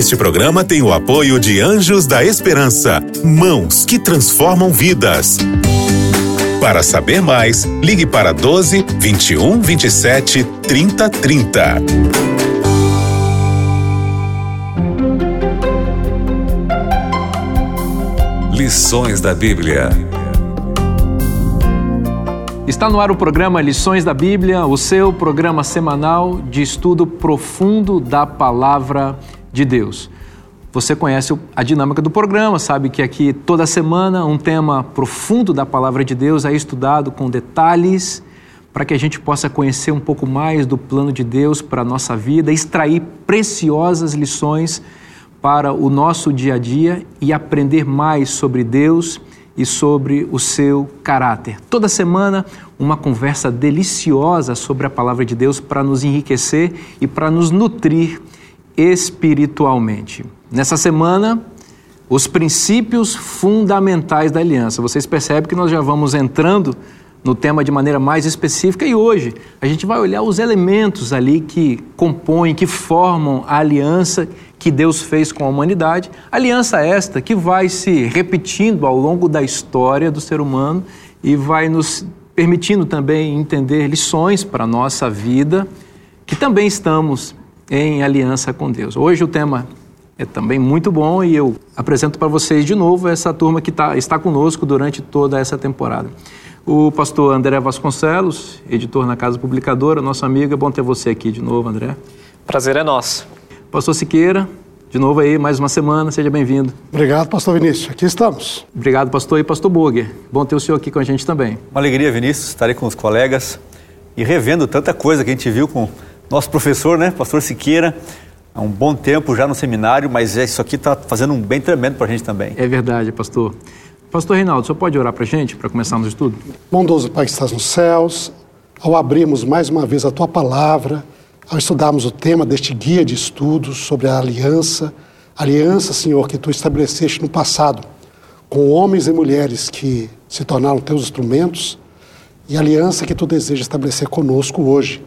Este programa tem o apoio de Anjos da Esperança, mãos que transformam vidas. Para saber mais, ligue para 12 21 27 30 30. Lições da Bíblia. Está no ar o programa Lições da Bíblia, o seu programa semanal de estudo profundo da palavra de Deus. Você conhece a dinâmica do programa, sabe que aqui toda semana um tema profundo da palavra de Deus é estudado com detalhes para que a gente possa conhecer um pouco mais do plano de Deus para a nossa vida, extrair preciosas lições para o nosso dia a dia e aprender mais sobre Deus e sobre o seu caráter. Toda semana, uma conversa deliciosa sobre a palavra de Deus para nos enriquecer e para nos nutrir espiritualmente. Nessa semana, os princípios fundamentais da aliança. Vocês percebem que nós já vamos entrando no tema de maneira mais específica e hoje a gente vai olhar os elementos ali que compõem, que formam a aliança que Deus fez com a humanidade. Aliança esta que vai se repetindo ao longo da história do ser humano e vai nos permitindo também entender lições para a nossa vida, que também estamos em aliança com Deus. Hoje o tema é também muito bom e eu apresento para vocês de novo essa turma que tá, está conosco durante toda essa temporada. O pastor André Vasconcelos, editor na Casa Publicadora, nosso amigo, é bom ter você aqui de novo, André. Prazer é nosso. Pastor Siqueira, de novo aí, mais uma semana, seja bem-vindo. Obrigado, pastor Vinícius, aqui estamos. Obrigado, pastor, e pastor Burger. Bom ter o senhor aqui com a gente também. Uma alegria, Vinícius, estarei com os colegas e revendo tanta coisa que a gente viu com nosso professor, né, pastor Siqueira, há um bom tempo já no seminário, mas isso aqui está fazendo um bem tremendo para a gente também. É verdade, pastor. Pastor Reinaldo, você pode orar para a gente, para começarmos o estudo? Bondoso Pai que estás nos céus, ao abrirmos mais uma vez a Tua palavra, ao estudarmos o tema deste guia de estudos sobre a aliança, aliança, Senhor, que Tu estabeleceste no passado, com homens e mulheres que se tornaram Teus instrumentos, e aliança que Tu desejas estabelecer conosco hoje,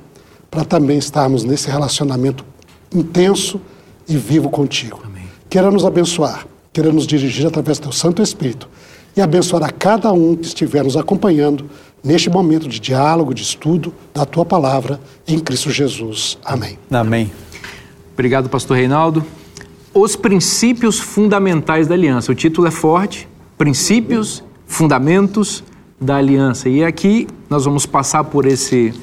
para também estarmos nesse relacionamento intenso e vivo contigo. Amém. Queira nos abençoar, queira nos dirigir através do Teu Santo Espírito e abençoar a cada um que estiver nos acompanhando neste momento de diálogo, de estudo da tua palavra em Cristo Jesus. Amém. Amém. Obrigado, pastor Reinaldo. Os princípios fundamentais da aliança. O título é forte: Princípios, Fundamentos da Aliança. E aqui nós vamos passar por esse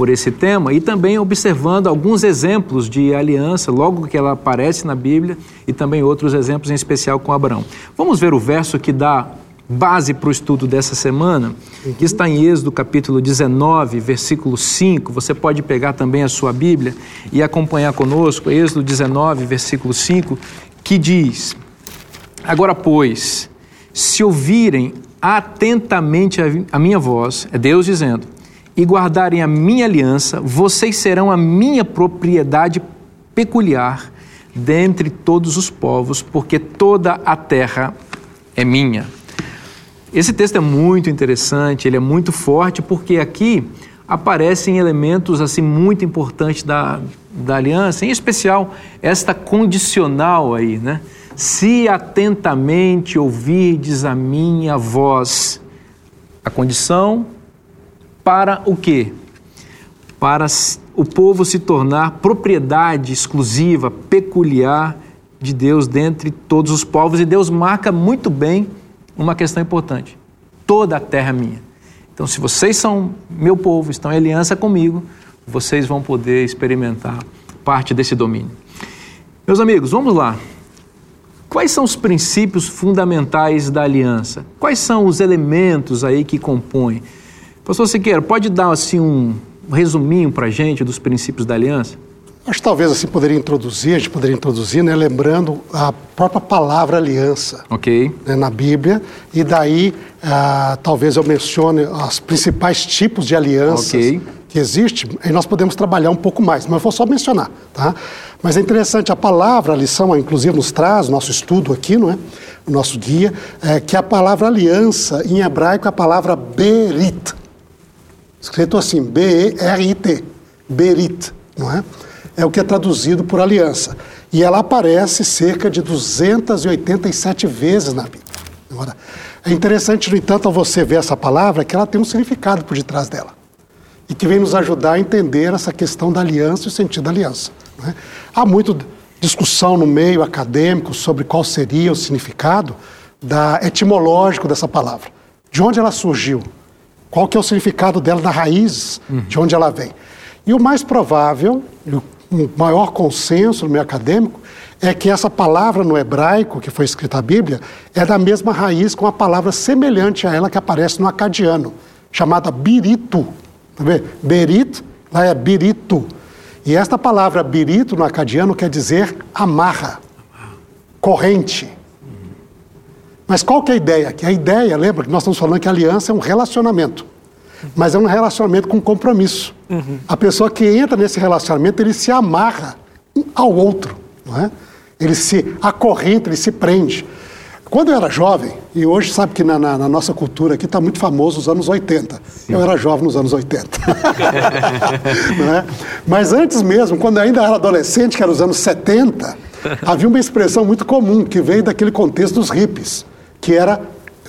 por esse tema e também observando alguns exemplos de aliança, logo que ela aparece na Bíblia, e também outros exemplos, em especial com Abraão. Vamos ver o verso que dá base para o estudo dessa semana, que está em Êxodo capítulo 19, versículo 5. Você pode pegar também a sua Bíblia e acompanhar conosco, Êxodo 19, versículo 5, que diz: Agora, pois, se ouvirem atentamente a minha voz, é Deus dizendo, e guardarem a minha aliança, vocês serão a minha propriedade peculiar dentre todos os povos, porque toda a terra é minha. Esse texto é muito interessante, ele é muito forte, porque aqui aparecem elementos assim muito importantes da, da aliança, em especial esta condicional aí, né? Se atentamente ouvirdes a minha voz, a condição para o quê? Para o povo se tornar propriedade exclusiva, peculiar de Deus dentre todos os povos. E Deus marca muito bem uma questão importante: toda a terra é minha. Então, se vocês são meu povo, estão em aliança comigo, vocês vão poder experimentar parte desse domínio. Meus amigos, vamos lá. Quais são os princípios fundamentais da aliança? Quais são os elementos aí que compõem? Pastor Siqueira, pode dar assim um resuminho para a gente dos princípios da aliança? Acho que talvez assim poderia introduzir, a gente poderia introduzir, né, lembrando a própria palavra aliança Ok. né, na Bíblia, e daí ah, talvez eu mencione os principais tipos de alianças Ok. que existem, e nós podemos trabalhar um pouco mais, mas eu vou só mencionar, tá? Mas é interessante, a palavra, a lição, inclusive nos traz, nosso estudo aqui, não é? O nosso guia, é que a palavra aliança, em hebraico, é a palavra berit, escrito assim, B-E-R-I-T, berit, não é? é o que é traduzido por aliança. E ela aparece cerca de 287 vezes na Bíblia. Agora, é interessante, no entanto, você ver essa palavra, que ela tem um significado por detrás dela. E que vem nos ajudar a entender essa questão da aliança e o sentido da aliança. Né? Há muita discussão no meio acadêmico sobre qual seria o significado da, etimológico dessa palavra. De onde ela surgiu? Qual que é o significado dela na raiz de onde ela vem? E o mais provável, o maior consenso no meio acadêmico, é que essa palavra no hebraico, que foi escrita a Bíblia, é da mesma raiz com uma palavra semelhante a ela que aparece no acadiano, chamada birito. Tá vendo? Berit, lá é birito. E esta palavra birito no acadiano quer dizer amarra, corrente. Mas qual que é a ideia aqui? A ideia, lembra que nós estamos falando que aliança é um relacionamento. Mas é um relacionamento com compromisso. Uhum. A pessoa que entra nesse relacionamento, ele se amarra ao outro. Não é? Ele se acorrenta, ele se prende. Quando eu era jovem, e hoje sabe que na, na, na nossa cultura aqui está muito famoso os anos 80. Sim. Eu era jovem nos anos 80. é? Mas antes mesmo, quando eu ainda era adolescente, que era os anos 70, havia uma expressão muito comum que veio daquele contexto dos hippies que era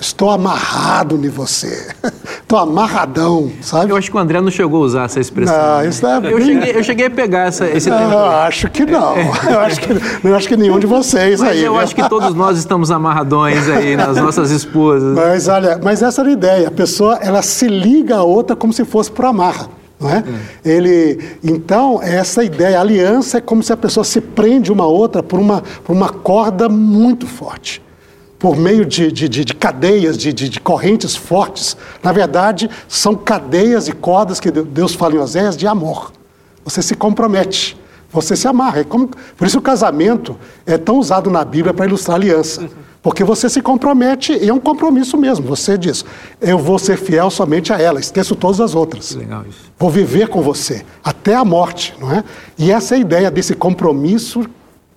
estou amarrado em você. Estou amarradão, sabe? Eu acho que o André não chegou a usar essa expressão. Não, né? isso é eu, cheguei, eu cheguei a pegar essa, esse não, tema. Eu acho que não. Eu acho que, eu acho que nenhum de vocês mas aí. Eu acho que todos nós estamos amarradões aí nas nossas esposas. Mas olha, mas essa era a ideia. A pessoa, ela se liga a outra como se fosse por amarra. Não é? Hum. Ele, então, essa ideia, a aliança é como se a pessoa se prende uma outra por uma, por uma corda muito forte por meio de, de, de, de cadeias, de, de, correntes fortes. Na verdade, são cadeias e cordas que Deus fala em Oséias de amor. Você se compromete, você se amarra. É como, por isso o casamento é tão usado na Bíblia para ilustrar aliança. Porque você se compromete e é um compromisso mesmo. Você diz, eu vou ser fiel somente a ela, esqueço todas as outras. Legal isso. Vou viver com você até a morte, não é? E essa é a ideia desse compromisso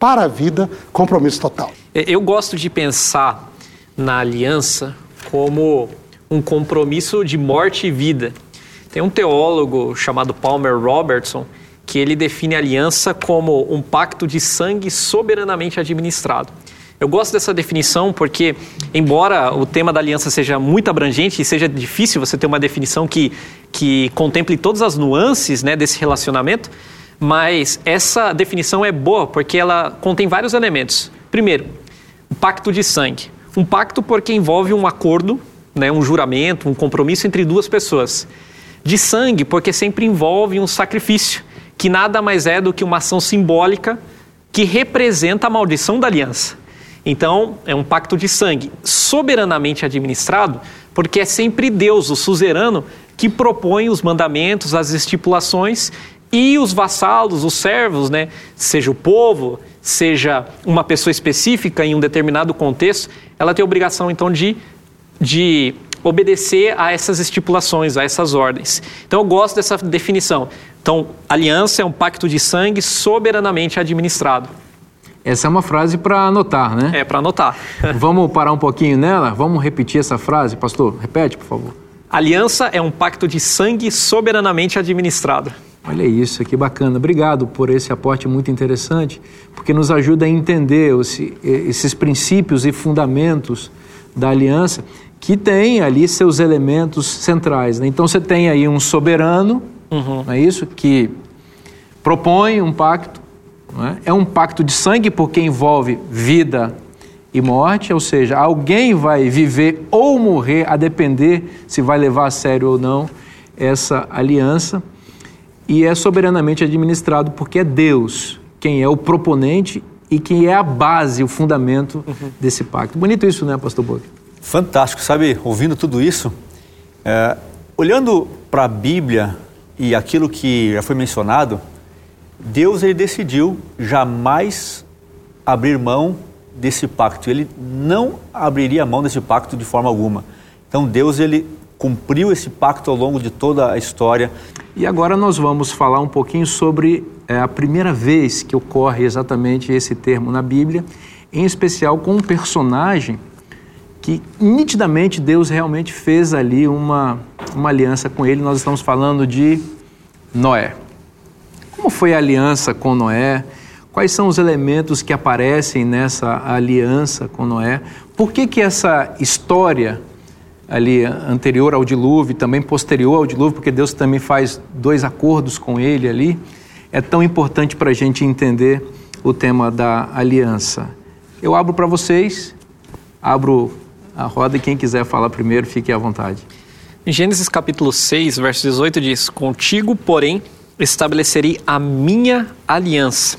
para a vida, compromisso total. É, eu gosto de pensar na aliança como um compromisso de morte e vida. Tem um teólogo chamado Palmer Robertson que ele define a aliança como um pacto de sangue soberanamente administrado. Eu gosto dessa definição porque, embora o tema da aliança seja muito abrangente e seja difícil você ter uma definição que, que contemple todas as nuances né, desse relacionamento, mas essa definição é boa porque ela contém vários elementos. Primeiro, o pacto de sangue. Um pacto porque envolve um acordo, né, um juramento, um compromisso entre duas pessoas. De sangue porque sempre envolve um sacrifício, que nada mais é do que uma ação simbólica que representa a maldição da aliança. Então, é um pacto de sangue soberanamente administrado, porque é sempre Deus, o suzerano, que propõe os mandamentos, as estipulações e os vassalos, os servos, né, seja o povo, seja uma pessoa específica em um determinado contexto, ela tem a obrigação então de, de obedecer a essas estipulações, a essas ordens. Então eu gosto dessa definição. Então, aliança é um pacto de sangue soberanamente administrado. Essa é uma frase para anotar, né? É, para anotar. Vamos parar um pouquinho nela? Vamos repetir essa frase? Pastor, repete, por favor. Aliança é um pacto de sangue soberanamente administrado. Olha isso, que bacana. Obrigado por esse aporte muito interessante, porque nos ajuda a entender esses princípios e fundamentos da aliança, que tem ali seus elementos centrais. Né? Então você tem aí um soberano, uhum. não é isso? Que propõe um pacto. É? é um pacto de sangue porque envolve vida e morte, ou seja, alguém vai viver ou morrer a depender se vai levar a sério ou não essa aliança e é soberanamente administrado porque é Deus quem é o proponente e quem é a base, o fundamento uhum. desse pacto. Bonito isso, né, pastor Boca? Fantástico, sabe, ouvindo tudo isso, é, olhando para a Bíblia e aquilo que já foi mencionado, Deus ele decidiu jamais abrir mão desse pacto. Ele não abriria mão desse pacto de forma alguma. Então Deus ele cumpriu esse pacto ao longo de toda a história. E agora nós vamos falar um pouquinho sobre é, a primeira vez que ocorre exatamente esse termo na Bíblia, em especial com um personagem que nitidamente Deus realmente fez ali uma, uma aliança com ele. Nós estamos falando de Noé. Como foi a aliança com Noé? Quais são os elementos que aparecem nessa aliança com Noé? Por que, que essa história ali anterior ao dilúvio, também posterior ao dilúvio, porque Deus também faz dois acordos com ele ali, é tão importante para a gente entender o tema da aliança. Eu abro para vocês, abro a roda e quem quiser falar primeiro, fique à vontade. Em Gênesis capítulo 6, verso 18 diz: Contigo, porém, estabelecerei a minha aliança.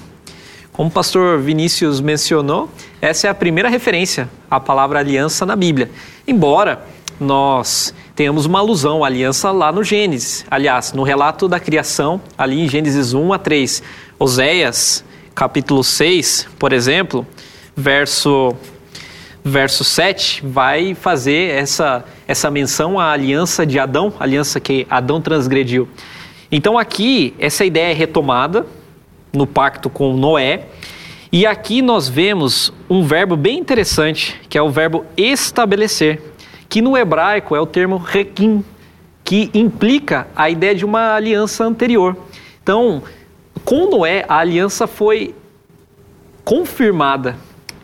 Como o pastor Vinícius mencionou, essa é a primeira referência à palavra aliança na Bíblia. Embora nós tenhamos uma alusão à aliança lá no Gênesis. Aliás, no relato da criação, ali em Gênesis 1 a 3. Oséias, capítulo 6, por exemplo, verso, verso 7, vai fazer essa, essa menção à aliança de Adão, aliança que Adão transgrediu. Então aqui, essa ideia é retomada no pacto com Noé, e aqui nós vemos um verbo bem interessante, que é o verbo estabelecer que no hebraico é o termo requim, que implica a ideia de uma aliança anterior. Então, com Noé, a aliança foi confirmada.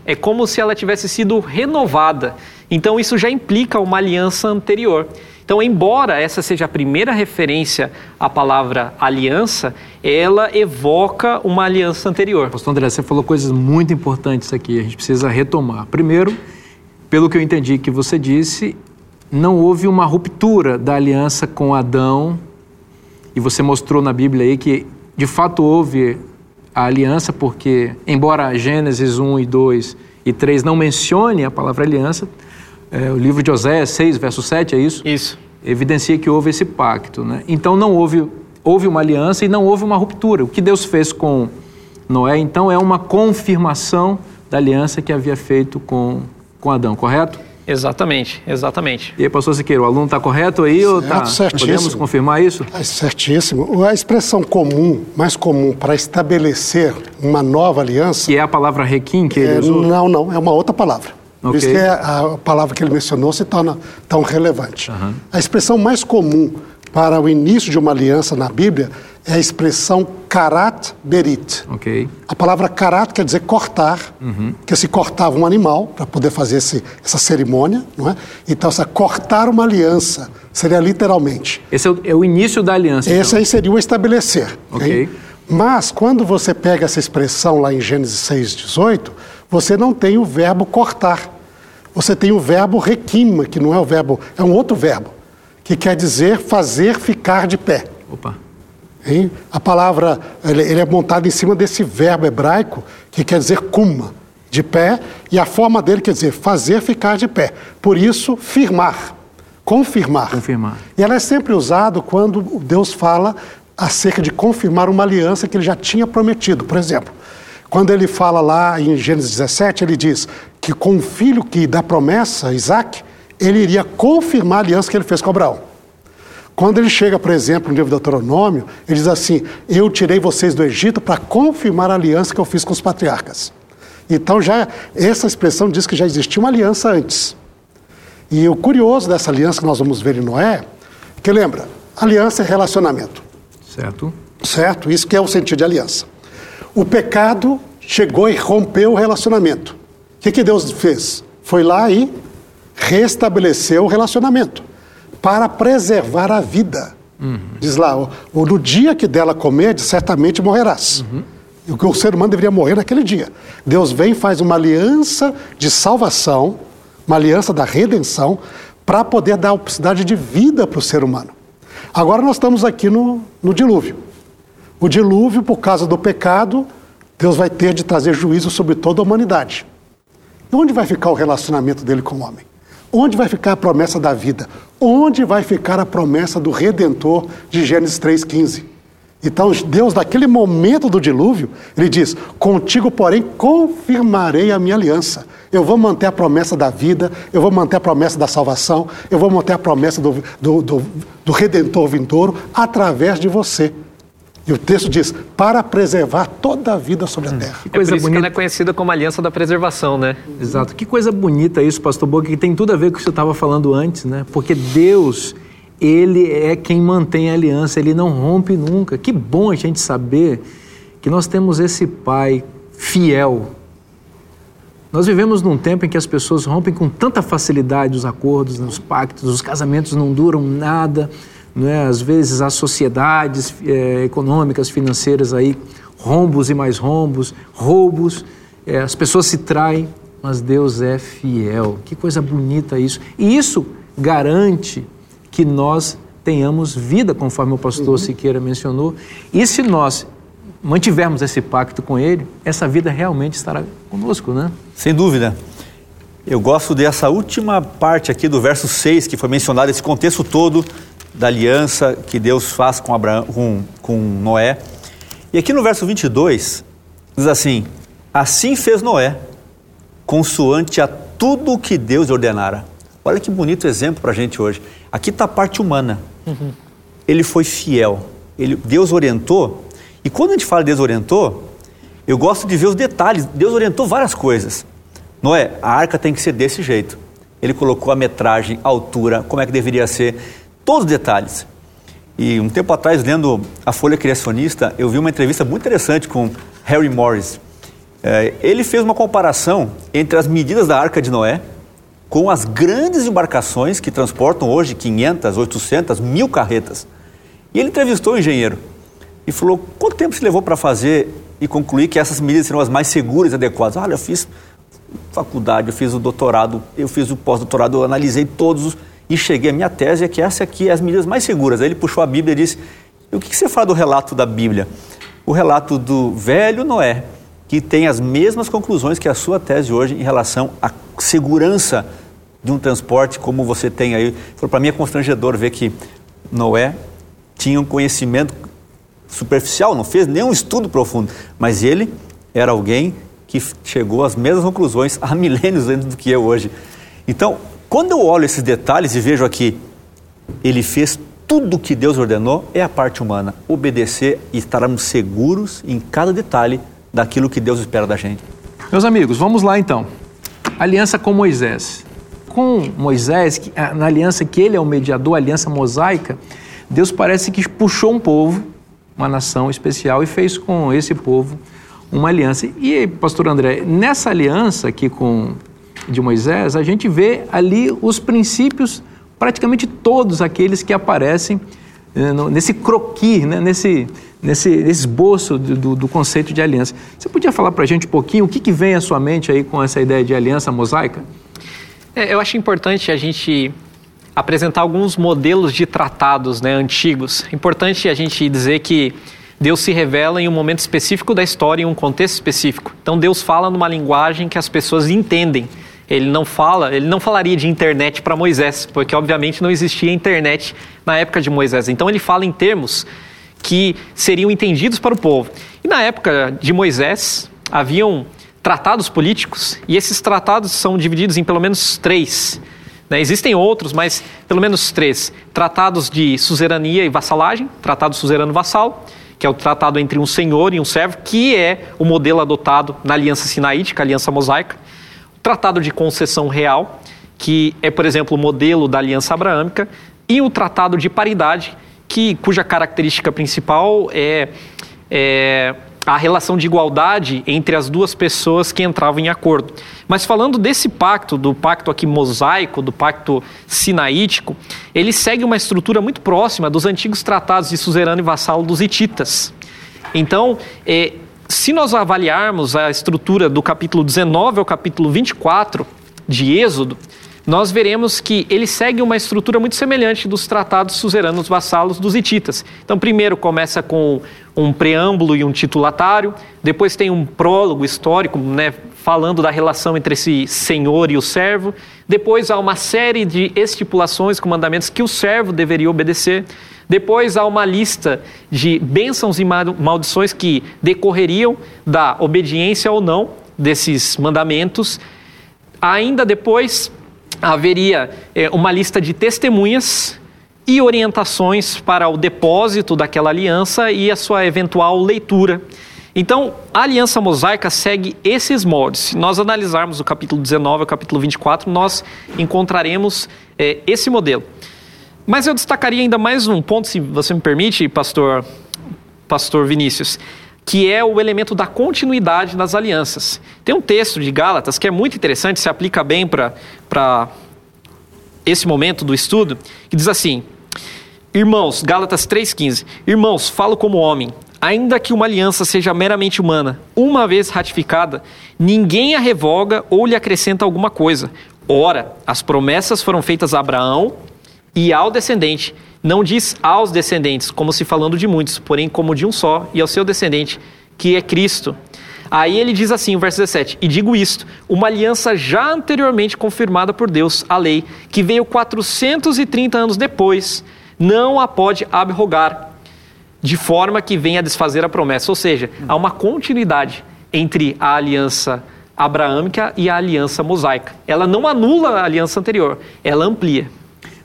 É como se ela tivesse sido renovada. Então, isso já implica uma aliança anterior. Então, embora essa seja a primeira referência à palavra aliança, ela evoca uma aliança anterior. Pastor André, você falou coisas muito importantes aqui, a gente precisa retomar. Primeiro, pelo que eu entendi que você disse, não houve uma ruptura da aliança com Adão, e você mostrou na Bíblia aí que de fato houve a aliança, porque, embora Gênesis 1 e 2 e 3 não mencione a palavra aliança, é, o livro de Oséias 6, verso 7, é isso? Isso. Evidencia que houve esse pacto. Né? Então não houve, houve uma aliança e não houve uma ruptura. O que Deus fez com Noé, então, é uma confirmação da aliança que havia feito com com Adão, correto? Exatamente, exatamente. E aí, pastor Siqueira, o aluno está correto aí certo, ou está? Certíssimo. Podemos confirmar isso? É certíssimo. A expressão comum, mais comum para estabelecer uma nova aliança. Que é a palavra requim que ele é, usou? Não, não, é uma outra palavra. Okay. Por isso que é a palavra que ele mencionou se torna tão relevante. Uhum. A expressão mais comum para o início de uma aliança na Bíblia é a expressão karat berit. Okay. A palavra karat quer dizer cortar, uhum. que se cortava um animal para poder fazer esse, essa cerimônia, não é? Então, essa cortar uma aliança seria literalmente. Esse é o, é o início da aliança. Esse então. aí seria o estabelecer. Ok. Mas quando você pega essa expressão lá em Gênesis 6,18, você não tem o verbo cortar. Você tem o verbo requima, que não é o verbo, é um outro verbo que quer dizer fazer ficar de pé. Opa. Hein? A palavra, ele, ele, é montado em cima desse verbo hebraico que quer dizer kuma, de pé, e a forma dele quer dizer fazer ficar de pé. Por isso, firmar, confirmar. Confirmar. E ela é sempre usada quando Deus fala acerca de confirmar uma aliança que ele já tinha prometido. Por exemplo, quando ele fala lá em Gênesis 17, ele diz que com o filho que dá promessa, Isaac, ele iria confirmar a aliança que ele fez com Abraão. Quando ele chega, por exemplo, no livro do Deuteronômio, ele diz assim: Eu tirei vocês do Egito para confirmar a aliança que eu fiz com os patriarcas. Então, já essa expressão diz que já existia uma aliança antes. E o curioso dessa aliança que nós vamos ver em Noé, que lembra, aliança é relacionamento. Certo. Certo? Isso que é o sentido de aliança. O pecado chegou e rompeu o relacionamento. O que, que Deus fez? Foi lá e restabeleceu o relacionamento para preservar a vida. Uhum. Diz lá, o, no dia que dela comer, certamente morrerás. Uhum. E o ser humano deveria morrer naquele dia. Deus vem e faz uma aliança de salvação, uma aliança da redenção, para poder dar a oportunidade de vida para o ser humano. Agora nós estamos aqui no, no dilúvio. O dilúvio, por causa do pecado, Deus vai ter de trazer juízo sobre toda a humanidade. E onde vai ficar o relacionamento dele com o homem? Onde vai ficar a promessa da vida? Onde vai ficar a promessa do Redentor de Gênesis 3,15? Então, Deus, naquele momento do dilúvio, ele diz: Contigo, porém, confirmarei a minha aliança. Eu vou manter a promessa da vida, eu vou manter a promessa da salvação, eu vou manter a promessa do, do, do, do Redentor vindouro através de você. E o texto diz, para preservar toda a vida sobre a terra. Que coisa é por isso bonita. que ela é conhecida como aliança da preservação, né? Exato. Que coisa bonita isso, pastor Boca, que tem tudo a ver com o que você estava falando antes, né? Porque Deus, ele é quem mantém a aliança, ele não rompe nunca. Que bom a gente saber que nós temos esse Pai fiel. Nós vivemos num tempo em que as pessoas rompem com tanta facilidade os acordos, os pactos, os casamentos não duram nada, não é? às vezes as sociedades é, econômicas, financeiras aí, rombos e mais rombos, roubos, é, as pessoas se traem, mas Deus é fiel. Que coisa bonita isso. E isso garante que nós tenhamos vida, conforme o pastor uhum. Siqueira mencionou. E se nós mantivermos esse pacto com Ele, essa vida realmente estará conosco, né? Sem dúvida. Eu gosto dessa última parte aqui do verso 6, que foi mencionado, esse contexto todo da aliança que Deus faz com, Abraão, com, com Noé. E aqui no verso 22, diz assim: Assim fez Noé, consoante a tudo o que Deus ordenara. Olha que bonito exemplo para a gente hoje. Aqui está a parte humana. Uhum. Ele foi fiel. Ele, Deus orientou. E quando a gente fala Deus orientou, eu gosto de ver os detalhes. Deus orientou várias coisas. Não é? A arca tem que ser desse jeito. Ele colocou a metragem, a altura, como é que deveria ser, todos os detalhes. E um tempo atrás, lendo a Folha Criacionista, eu vi uma entrevista muito interessante com Harry Morris. É, ele fez uma comparação entre as medidas da Arca de Noé com as grandes embarcações que transportam hoje 500, 800, mil carretas. E ele entrevistou o engenheiro e falou: quanto tempo se levou para fazer e concluir que essas medidas serão as mais seguras e adequadas? Olha, eu fiz faculdade, eu fiz o doutorado, eu fiz o pós-doutorado, eu analisei todos os, e cheguei à minha tese é que essa aqui é as medidas mais seguras. Aí ele puxou a Bíblia e disse: o que você fala do relato da Bíblia? O relato do velho Noé, que tem as mesmas conclusões que a sua tese hoje em relação à segurança de um transporte como você tem aí. Para mim é constrangedor ver que Noé tinha um conhecimento superficial, não fez nenhum estudo profundo, mas ele era alguém que chegou às mesmas conclusões há milênios antes do que eu hoje. Então, quando eu olho esses detalhes e vejo aqui, ele fez tudo o que Deus ordenou, é a parte humana, obedecer e estarmos seguros em cada detalhe daquilo que Deus espera da gente. Meus amigos, vamos lá então. Aliança com Moisés com Moisés, na aliança que ele é o mediador, a aliança mosaica, Deus parece que puxou um povo, uma nação especial, e fez com esse povo uma aliança. E, pastor André, nessa aliança aqui com de Moisés, a gente vê ali os princípios, praticamente todos aqueles que aparecem eh, nesse croqui, né? nesse, nesse esboço do, do, conceito de aliança. Você podia falar para a gente um pouquinho o que, que vem à sua mente aí com essa ideia de aliança mosaica? É, eu acho importante a gente apresentar alguns modelos de tratados né, antigos. Importante a gente dizer que Deus se revela em um momento específico da história, em um contexto específico. Então Deus fala numa linguagem que as pessoas entendem. Ele não fala, ele não falaria de internet para Moisés, porque obviamente não existia internet na época de Moisés. Então ele fala em termos que seriam entendidos para o povo. E na época de Moisés haviam tratados políticos, e esses tratados são divididos em pelo menos três. Né? Existem outros, mas pelo menos três. Tratados de suzerania e vassalagem, tratado suzerano-vassal, que é o tratado entre um senhor e um servo, que é o modelo adotado na Aliança Sinaítica, Aliança Mosaica. Tratado de concessão real, que é, por exemplo, o modelo da Aliança Abraâmica. E o tratado de paridade, que, cuja característica principal é, é a relação de igualdade entre as duas pessoas que entravam em acordo. Mas falando desse pacto, do pacto aqui mosaico, do pacto sinaítico, ele segue uma estrutura muito próxima dos antigos tratados de suzerano e vassalo dos hititas. Então, é, se nós avaliarmos a estrutura do capítulo 19 ao capítulo 24 de Êxodo, nós veremos que ele segue uma estrutura muito semelhante dos tratados suzeranos vassalos dos hititas. Então, primeiro começa com um preâmbulo e um titulatário, depois tem um prólogo histórico, né, falando da relação entre esse senhor e o servo, depois há uma série de estipulações com mandamentos que o servo deveria obedecer, depois há uma lista de bênçãos e maldições que decorreriam da obediência ou não desses mandamentos. Ainda depois haveria é, uma lista de testemunhas e orientações para o depósito daquela aliança e a sua eventual leitura. Então, a aliança mosaica segue esses moldes. Se nós analisarmos o capítulo 19 e o capítulo 24, nós encontraremos é, esse modelo. Mas eu destacaria ainda mais um ponto, se você me permite, pastor, pastor Vinícius, que é o elemento da continuidade das alianças. Tem um texto de Gálatas que é muito interessante, se aplica bem para esse momento do estudo, que diz assim: Irmãos, Gálatas 3,15: Irmãos, falo como homem, ainda que uma aliança seja meramente humana, uma vez ratificada, ninguém a revoga ou lhe acrescenta alguma coisa. Ora, as promessas foram feitas a Abraão e ao descendente. Não diz aos descendentes, como se falando de muitos, porém como de um só, e ao seu descendente, que é Cristo. Aí ele diz assim, o verso 17: E digo isto, uma aliança já anteriormente confirmada por Deus, a lei, que veio 430 anos depois, não a pode abrogar, de forma que venha a desfazer a promessa. Ou seja, há uma continuidade entre a aliança abraâmica e a aliança mosaica. Ela não anula a aliança anterior, ela amplia.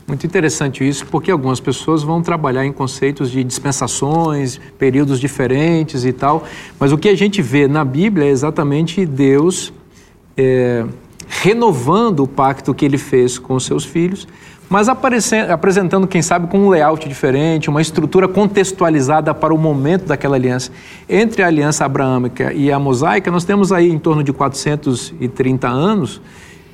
Muito interessante isso, porque algumas pessoas vão trabalhar em conceitos de dispensações, períodos diferentes e tal, mas o que a gente vê na Bíblia é exatamente Deus é, renovando o pacto que ele fez com os seus filhos, mas apresentando, quem sabe, com um layout diferente, uma estrutura contextualizada para o momento daquela aliança. Entre a aliança abraâmica e a mosaica, nós temos aí em torno de 430 anos,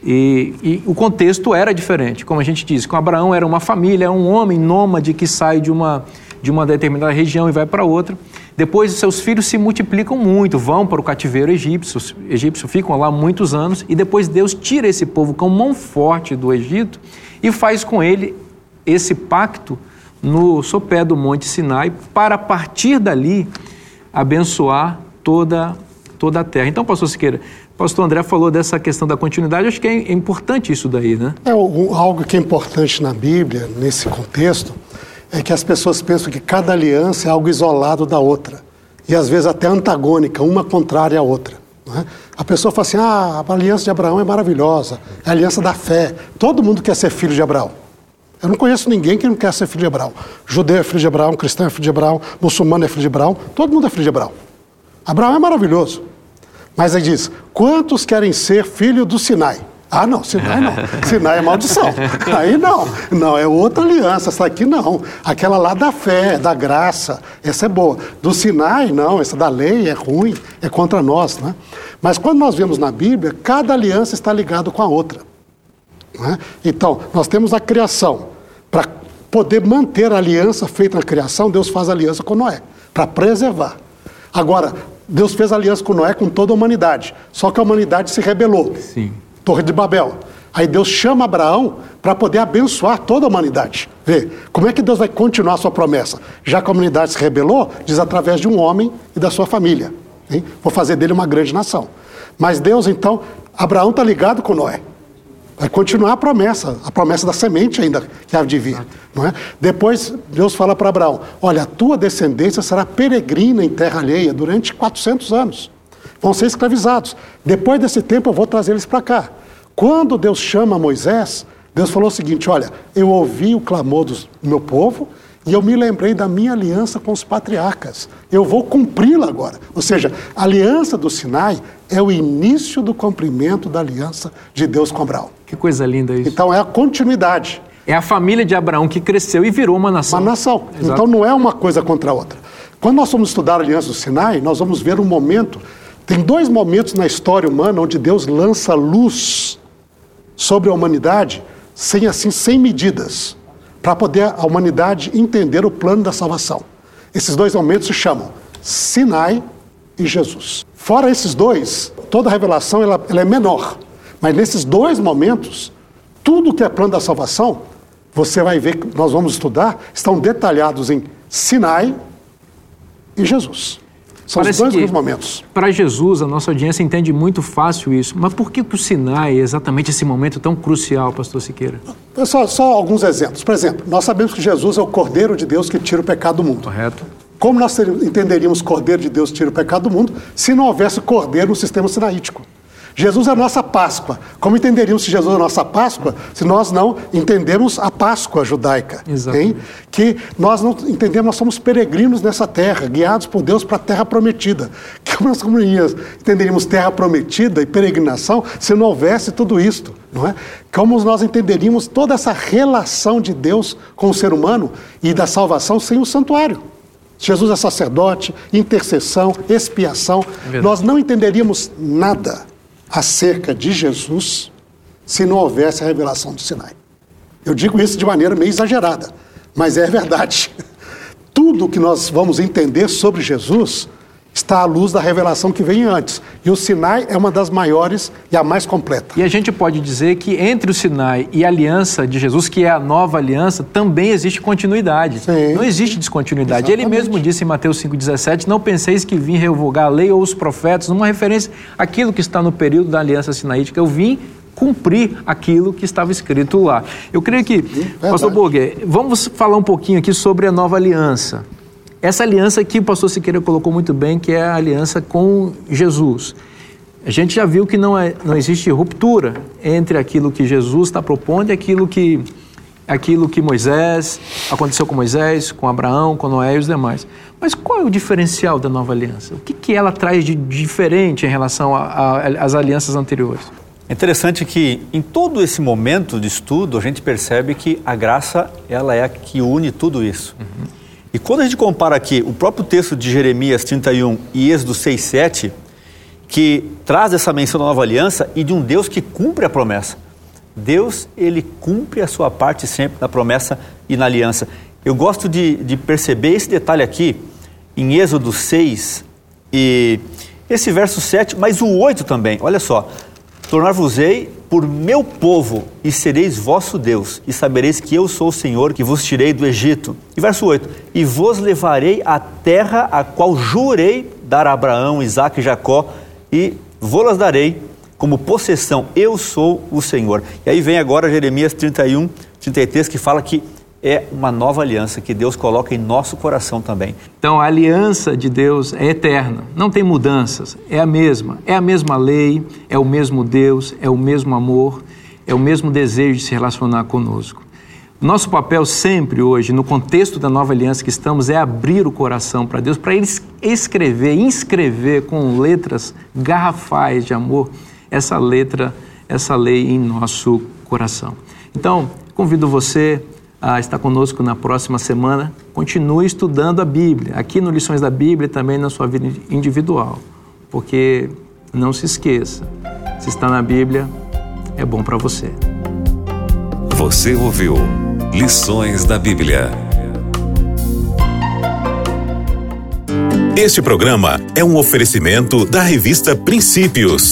e, e, o contexto era diferente, como a gente disse. Com Abraão era uma família, um homem nômade que sai de uma, de uma determinada região e vai para outra. Depois, seus filhos se multiplicam muito, vão para o cativeiro egípcio, egípcio, ficam lá muitos anos, e depois Deus tira esse povo com mão forte do Egito e faz com ele esse pacto no sopé do Monte Sinai, para partir dali abençoar toda, toda a terra. Então, pastor Siqueira, pastor André falou dessa questão da continuidade, acho que é importante isso daí, né? É, algo que é importante na Bíblia, nesse contexto, é que as pessoas pensam que cada aliança é algo isolado da outra. E às vezes até antagônica, uma contrária à outra. É? A pessoa fala assim: ah, a aliança de Abraão é maravilhosa, é a aliança da fé. Todo mundo quer ser filho de Abraão. Eu não conheço ninguém que não quer ser filho de Abraão. Judeu é filho de Abraão, cristão é filho de Abraão, muçulmano é filho de Abraão, todo mundo é filho de Abraão. Abraão é maravilhoso. Mas aí diz: quantos querem ser filho do Sinai? Ah, não, Sinai não. Sinai é maldição. Aí não. Não, é outra aliança. Essa aqui não. Aquela lá da fé, da graça. Essa é boa. Do Sinai, não. Essa da lei é ruim, é contra nós. Né? Mas quando nós vemos na Bíblia, cada aliança está ligada com a outra. Né? Então, nós temos a criação. Para poder manter a aliança feita na criação, Deus faz aliança com Noé, para preservar. Agora, Deus fez aliança com Noé com toda a humanidade. Só que a humanidade se rebelou. Sim. Torre de Babel. Aí Deus chama Abraão para poder abençoar toda a humanidade. Vê, como é que Deus vai continuar a sua promessa? Já que a humanidade se rebelou, diz através de um homem e da sua família. Hein? Vou fazer dele uma grande nação. Mas Deus, então, Abraão está ligado com Noé. Vai continuar a promessa, a promessa da semente ainda que há de vir. Não é? Depois, Deus fala para Abraão: Olha, a tua descendência será peregrina em terra alheia durante 400 anos. Vão ser escravizados. Depois desse tempo, eu vou trazer eles para cá. Quando Deus chama Moisés, Deus falou o seguinte: Olha, eu ouvi o clamor do meu povo e eu me lembrei da minha aliança com os patriarcas. Eu vou cumpri-la agora. Ou seja, a aliança do Sinai é o início do cumprimento da aliança de Deus com Abraão. Que coisa linda isso. Então é a continuidade. É a família de Abraão que cresceu e virou uma nação. Uma nação. Exato. Então não é uma coisa contra a outra. Quando nós vamos estudar a aliança do Sinai, nós vamos ver um momento. Tem dois momentos na história humana onde Deus lança luz sobre a humanidade sem assim, sem medidas para poder a humanidade entender o plano da salvação. Esses dois momentos se chamam Sinai e Jesus. Fora esses dois, toda a revelação ela, ela é menor. Mas nesses dois momentos, tudo que é plano da salvação, você vai ver que nós vamos estudar, estão detalhados em Sinai e Jesus. São Parece os dois momentos. Para Jesus, a nossa audiência entende muito fácil isso. Mas por que, que o Sinai é exatamente esse momento tão crucial, pastor Siqueira? Só, só alguns exemplos. Por exemplo, nós sabemos que Jesus é o Cordeiro de Deus que tira o pecado do mundo. Correto. Como nós entenderíamos Cordeiro de Deus que tira o pecado do mundo se não houvesse Cordeiro no sistema sinaítico? Jesus é a nossa Páscoa. Como entenderíamos se Jesus é a nossa Páscoa se nós não entendemos a Páscoa judaica? Hein? Que nós não entendemos, nós somos peregrinos nessa terra, guiados por Deus para a terra prometida. Como nós entenderíamos terra prometida e peregrinação se não houvesse tudo isto? Não é? Como nós entenderíamos toda essa relação de Deus com o ser humano e da salvação sem o santuário? Jesus é sacerdote, intercessão, expiação. É nós não entenderíamos nada acerca de Jesus se não houvesse a revelação do Sinai. Eu digo isso de maneira meio exagerada, mas é verdade. Tudo que nós vamos entender sobre Jesus está à luz da revelação que vem antes. E o Sinai é uma das maiores e a mais completa. E a gente pode dizer que entre o Sinai e a aliança de Jesus, que é a nova aliança, também existe continuidade. Sim. Não existe descontinuidade. Exatamente. Ele mesmo disse em Mateus 5,17: Não penseis que vim revogar a lei ou os profetas, numa referência àquilo que está no período da aliança sinaítica. Eu vim cumprir aquilo que estava escrito lá. Eu creio que, Sim, Pastor Boguer, vamos falar um pouquinho aqui sobre a nova aliança. Essa aliança que o pastor Siqueira colocou muito bem, que é a aliança com Jesus. A gente já viu que não, é, não existe ruptura entre aquilo que Jesus está propondo e aquilo que, aquilo que Moisés, aconteceu com Moisés, com Abraão, com Noé e os demais. Mas qual é o diferencial da nova aliança? O que, que ela traz de diferente em relação às alianças anteriores? É interessante que em todo esse momento de estudo a gente percebe que a graça ela é a que une tudo isso. Uhum. E quando a gente compara aqui o próprio texto de Jeremias 31 e Êxodo 6, 7, que traz essa menção da nova aliança e de um Deus que cumpre a promessa. Deus, ele cumpre a sua parte sempre na promessa e na aliança. Eu gosto de, de perceber esse detalhe aqui em Êxodo 6 e esse verso 7, mas o 8 também. Olha só. Tornar-vos-ei por meu povo e sereis vosso Deus, e sabereis que eu sou o Senhor que vos tirei do Egito. E verso 8: E vos levarei à terra a qual jurei dar a Abraão, Isaque e Jacó, e vou-las darei como possessão. Eu sou o Senhor. E aí vem agora Jeremias 31, 33, que fala que é uma nova aliança que Deus coloca em nosso coração também. Então a aliança de Deus é eterna, não tem mudanças, é a mesma, é a mesma lei, é o mesmo Deus, é o mesmo amor, é o mesmo desejo de se relacionar conosco. Nosso papel sempre hoje, no contexto da nova aliança que estamos, é abrir o coração para Deus, para Ele escrever, inscrever com letras garrafais de amor essa letra, essa lei em nosso coração. Então, convido você a estar conosco na próxima semana. Continue estudando a Bíblia, aqui no Lições da Bíblia e também na sua vida individual. Porque não se esqueça, se está na Bíblia, é bom para você. Você ouviu Lições da Bíblia. Este programa é um oferecimento da revista Princípios.